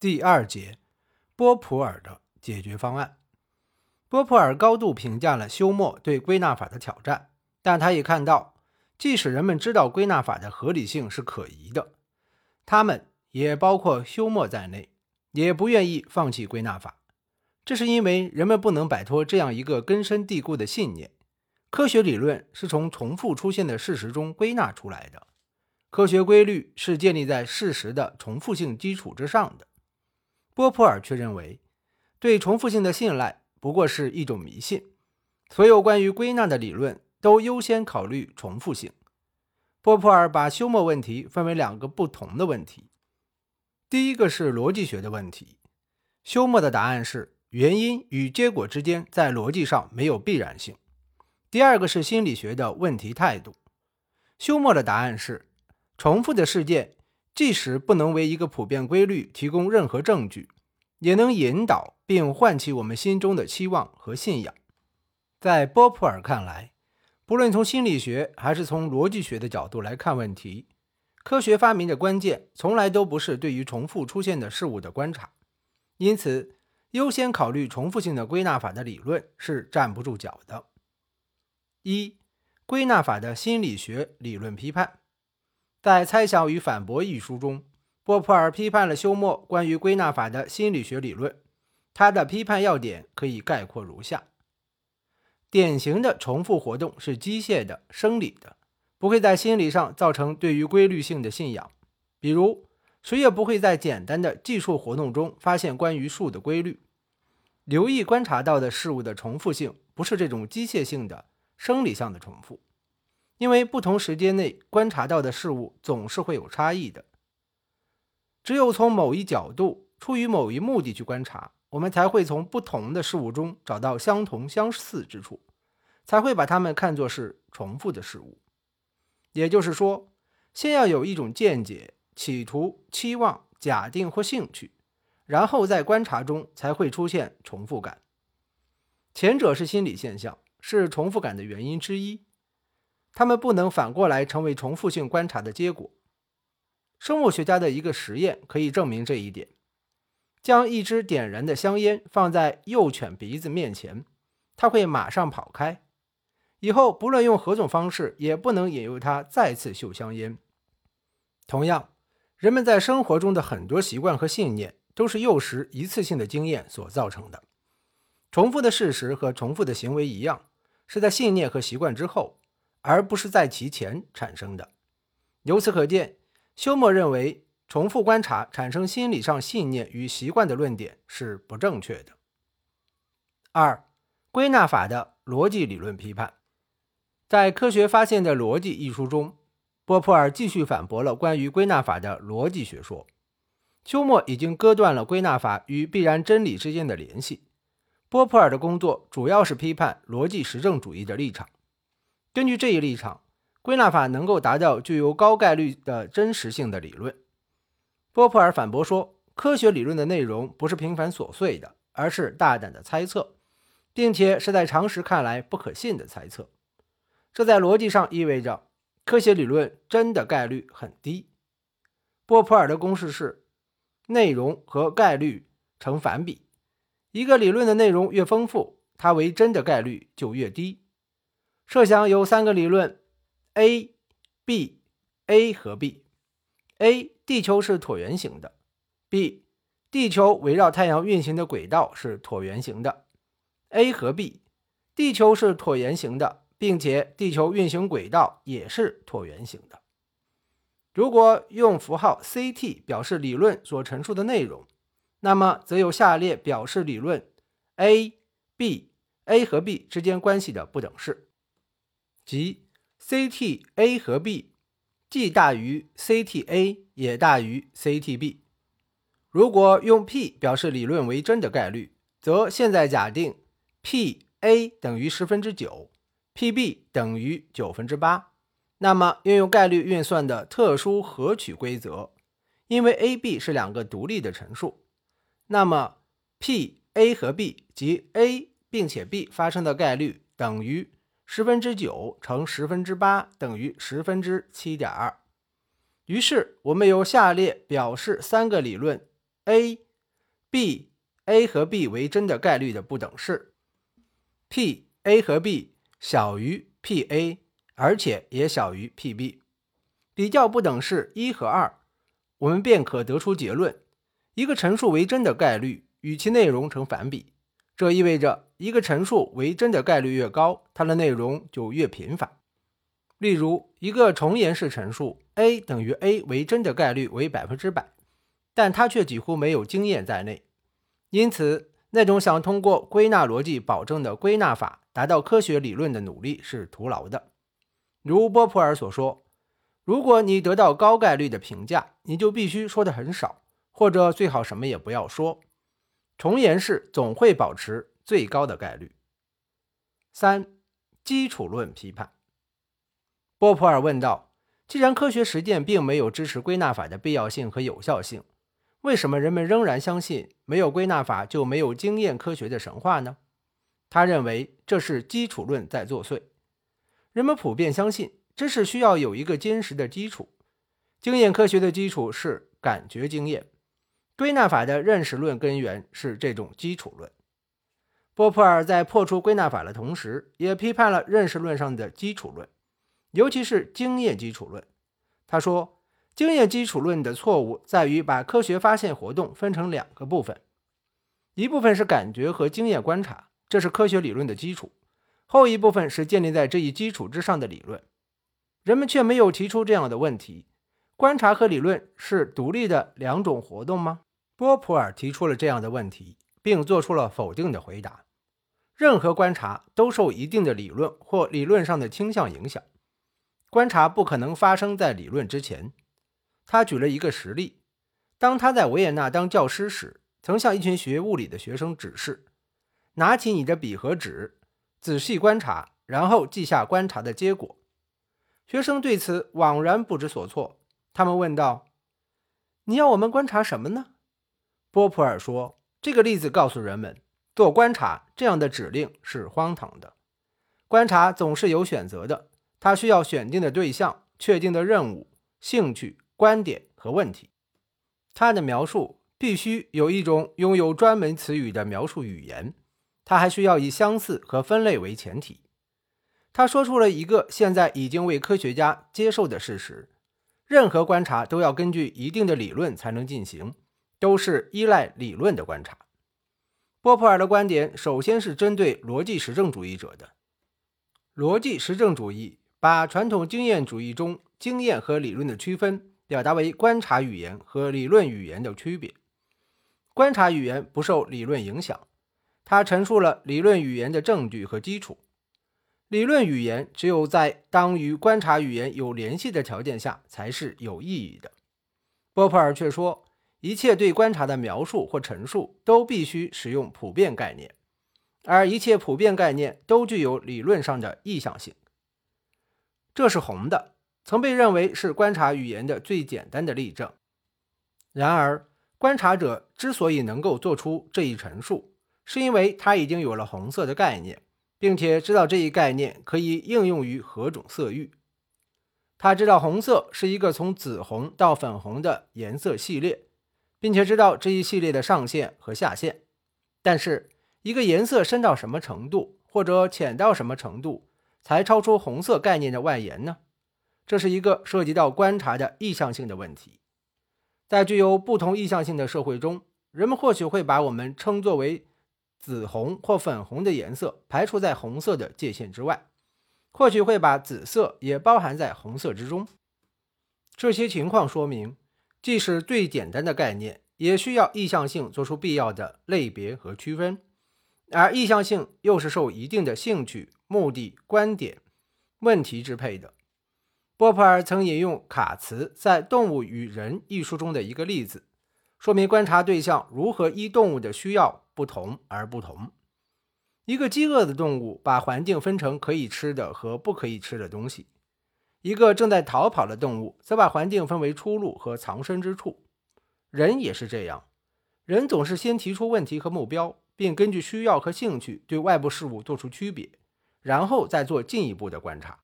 第二节，波普尔的解决方案。波普尔高度评价了休谟对归纳法的挑战，但他也看到，即使人们知道归纳法的合理性是可疑的，他们也包括休谟在内，也不愿意放弃归纳法。这是因为人们不能摆脱这样一个根深蒂固的信念：科学理论是从重复出现的事实中归纳出来的，科学规律是建立在事实的重复性基础之上的。波普尔却认为，对重复性的信赖不过是一种迷信。所有关于归纳的理论都优先考虑重复性。波普尔把休谟问题分为两个不同的问题。第一个是逻辑学的问题，休谟的答案是原因与结果之间在逻辑上没有必然性。第二个是心理学的问题态度，休谟的答案是重复的事件。即使不能为一个普遍规律提供任何证据，也能引导并唤起我们心中的期望和信仰。在波普尔看来，不论从心理学还是从逻辑学的角度来看问题，科学发明的关键从来都不是对于重复出现的事物的观察。因此，优先考虑重复性的归纳法的理论是站不住脚的。一、归纳法的心理学理论批判。在《猜想与反驳》一书中，波普尔批判了休谟关于归纳法的心理学理论。他的批判要点可以概括如下：典型的重复活动是机械的、生理的，不会在心理上造成对于规律性的信仰。比如，谁也不会在简单的计数活动中发现关于数的规律。留意观察到的事物的重复性，不是这种机械性的、生理上的重复。因为不同时间内观察到的事物总是会有差异的，只有从某一角度、出于某一目的去观察，我们才会从不同的事物中找到相同相似之处，才会把它们看作是重复的事物。也就是说，先要有一种见解、企图、期望、假定或兴趣，然后在观察中才会出现重复感。前者是心理现象，是重复感的原因之一。他们不能反过来成为重复性观察的结果。生物学家的一个实验可以证明这一点：将一支点燃的香烟放在幼犬鼻子面前，它会马上跑开。以后不论用何种方式，也不能引诱它再次嗅香烟。同样，人们在生活中的很多习惯和信念都是幼时一次性的经验所造成的。重复的事实和重复的行为一样，是在信念和习惯之后。而不是在其前产生的。由此可见，休谟认为重复观察产生心理上信念与习惯的论点是不正确的。二、归纳法的逻辑理论批判，在《科学发现的逻辑》一书中，波普尔继续反驳了关于归纳法的逻辑学说。休谟已经割断了归纳法与必然真理之间的联系。波普尔的工作主要是批判逻辑实证主义的立场。根据这一立场，归纳法能够达到具有高概率的真实性的理论。波普尔反驳说，科学理论的内容不是平凡琐碎的，而是大胆的猜测，并且是在常识看来不可信的猜测。这在逻辑上意味着科学理论真的概率很低。波普尔的公式是内容和概率成反比，一个理论的内容越丰富，它为真的概率就越低。设想有三个理论：A、B、A 和 B。A. 地球是椭圆形的。B. 地球围绕太阳运行的轨道是椭圆形的。A 和 B，地球是椭圆形的，并且地球运行轨道也是椭圆形的。如果用符号 CT 表示理论所陈述的内容，那么则有下列表示理论 A、B、A 和 B 之间关系的不等式。即 CT A 和 B 既大于 CT A 也大于 CT B。如果用 P 表示理论为真的概率，则现在假定 P A 等于十分之九，P B 等于九分之八。那么运用概率运算的特殊合取规则，因为 A B 是两个独立的陈数，那么 P A 和 B 及 A 并且 B 发生的概率等于。十分之九乘十分之八等于十分之七点二。于是我们有下列表示三个理论 A、b a 和 b 为真的概率的不等式，p a 和 b 小于 p a，而且也小于 p b，比较不等式一和二，我们便可得出结论：一个陈述为真的概率与其内容成反比。这意味着一个陈述为真的概率越高，它的内容就越频繁。例如，一个重言式陈述 a 等于 a 为真的概率为百分之百，但它却几乎没有经验在内。因此，那种想通过归纳逻辑保证的归纳法达到科学理论的努力是徒劳的。如波普尔所说：“如果你得到高概率的评价，你就必须说的很少，或者最好什么也不要说。”重言式总会保持最高的概率。三、基础论批判。波普尔问道：“既然科学实践并没有支持归纳法的必要性和有效性，为什么人们仍然相信没有归纳法就没有经验科学的神话呢？”他认为这是基础论在作祟。人们普遍相信知识需要有一个坚实的基础，经验科学的基础是感觉经验。归纳法的认识论根源是这种基础论。波普尔在破除归纳法的同时，也批判了认识论上的基础论，尤其是经验基础论。他说，经验基础论的错误在于把科学发现活动分成两个部分，一部分是感觉和经验观察，这是科学理论的基础；后一部分是建立在这一基础之上的理论。人们却没有提出这样的问题：观察和理论是独立的两种活动吗？波普尔提出了这样的问题，并做出了否定的回答：任何观察都受一定的理论或理论上的倾向影响。观察不可能发生在理论之前。他举了一个实例：当他在维也纳当教师时，曾向一群学物理的学生指示：“拿起你的笔和纸，仔细观察，然后记下观察的结果。”学生对此惘然不知所措。他们问道：“你要我们观察什么呢？”波普尔说：“这个例子告诉人们，做观察这样的指令是荒唐的。观察总是有选择的，它需要选定的对象、确定的任务、兴趣、观点和问题。它的描述必须有一种拥有专门词语的描述语言，它还需要以相似和分类为前提。他说出了一个现在已经为科学家接受的事实：任何观察都要根据一定的理论才能进行。”都是依赖理论的观察。波普尔的观点首先是针对逻辑实证主义者的。逻辑实证主义把传统经验主义中经验和理论的区分表达为观察语言和理论语言的区别。观察语言不受理论影响，它陈述了理论语言的证据和基础。理论语言只有在当与观察语言有联系的条件下才是有意义的。波普尔却说。一切对观察的描述或陈述都必须使用普遍概念，而一切普遍概念都具有理论上的意向性。这是红的，曾被认为是观察语言的最简单的例证。然而，观察者之所以能够做出这一陈述，是因为他已经有了红色的概念，并且知道这一概念可以应用于何种色域。他知道红色是一个从紫红到粉红的颜色系列。并且知道这一系列的上限和下限，但是一个颜色深到什么程度，或者浅到什么程度，才超出红色概念的外延呢？这是一个涉及到观察的意向性的问题。在具有不同意向性的社会中，人们或许会把我们称作为紫红或粉红的颜色排除在红色的界限之外，或许会把紫色也包含在红色之中。这些情况说明。即使最简单的概念，也需要意向性做出必要的类别和区分，而意向性又是受一定的兴趣、目的、观点、问题支配的。波普尔曾引用卡茨在《动物与人》一书中的一个例子，说明观察对象如何依动物的需要不同而不同。一个饥饿的动物把环境分成可以吃的和不可以吃的东西。一个正在逃跑的动物，则把环境分为出路和藏身之处。人也是这样，人总是先提出问题和目标，并根据需要和兴趣对外部事物做出区别，然后再做进一步的观察。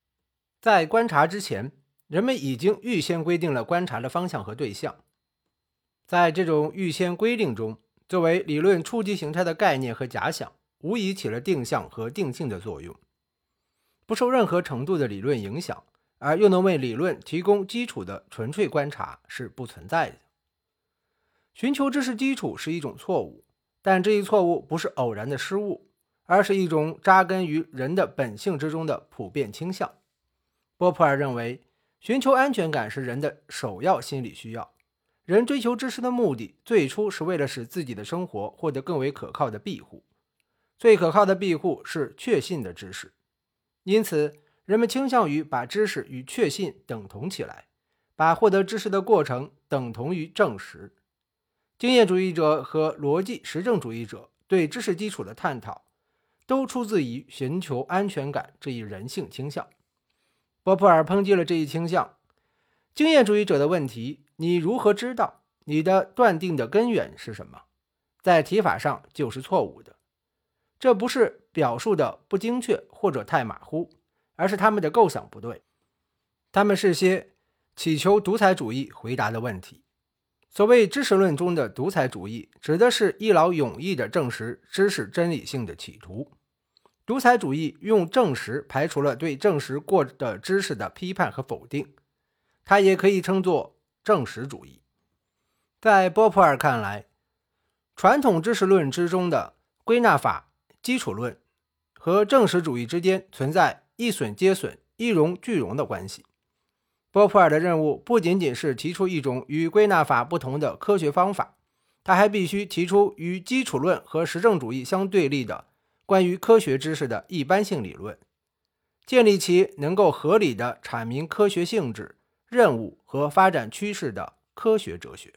在观察之前，人们已经预先规定了观察的方向和对象。在这种预先规定中，作为理论初级形态的概念和假想，无疑起了定向和定性的作用。不受任何程度的理论影响，而又能为理论提供基础的纯粹观察是不存在的。寻求知识基础是一种错误，但这一错误不是偶然的失误，而是一种扎根于人的本性之中的普遍倾向。波普尔认为，寻求安全感是人的首要心理需要。人追求知识的目的，最初是为了使自己的生活获得更为可靠的庇护。最可靠的庇护是确信的知识。因此，人们倾向于把知识与确信等同起来，把获得知识的过程等同于证实。经验主义者和逻辑实证主义者对知识基础的探讨，都出自于寻求安全感这一人性倾向。波普尔抨击了这一倾向。经验主义者的问题：你如何知道你的断定的根源是什么？在提法上就是错误的。这不是表述的不精确或者太马虎，而是他们的构想不对。他们是些祈求独裁主义回答的问题。所谓知识论中的独裁主义，指的是一劳永逸地证实知识真理性的企图。独裁主义用证实排除了对证实过的知识的批判和否定，它也可以称作证实主义。在波普尔看来，传统知识论之中的归纳法。基础论和证实主义之间存在一损皆损、一荣俱荣的关系。波普尔的任务不仅仅是提出一种与归纳法不同的科学方法，他还必须提出与基础论和实证主义相对立的关于科学知识的一般性理论，建立起能够合理的阐明科学性质、任务和发展趋势的科学哲学。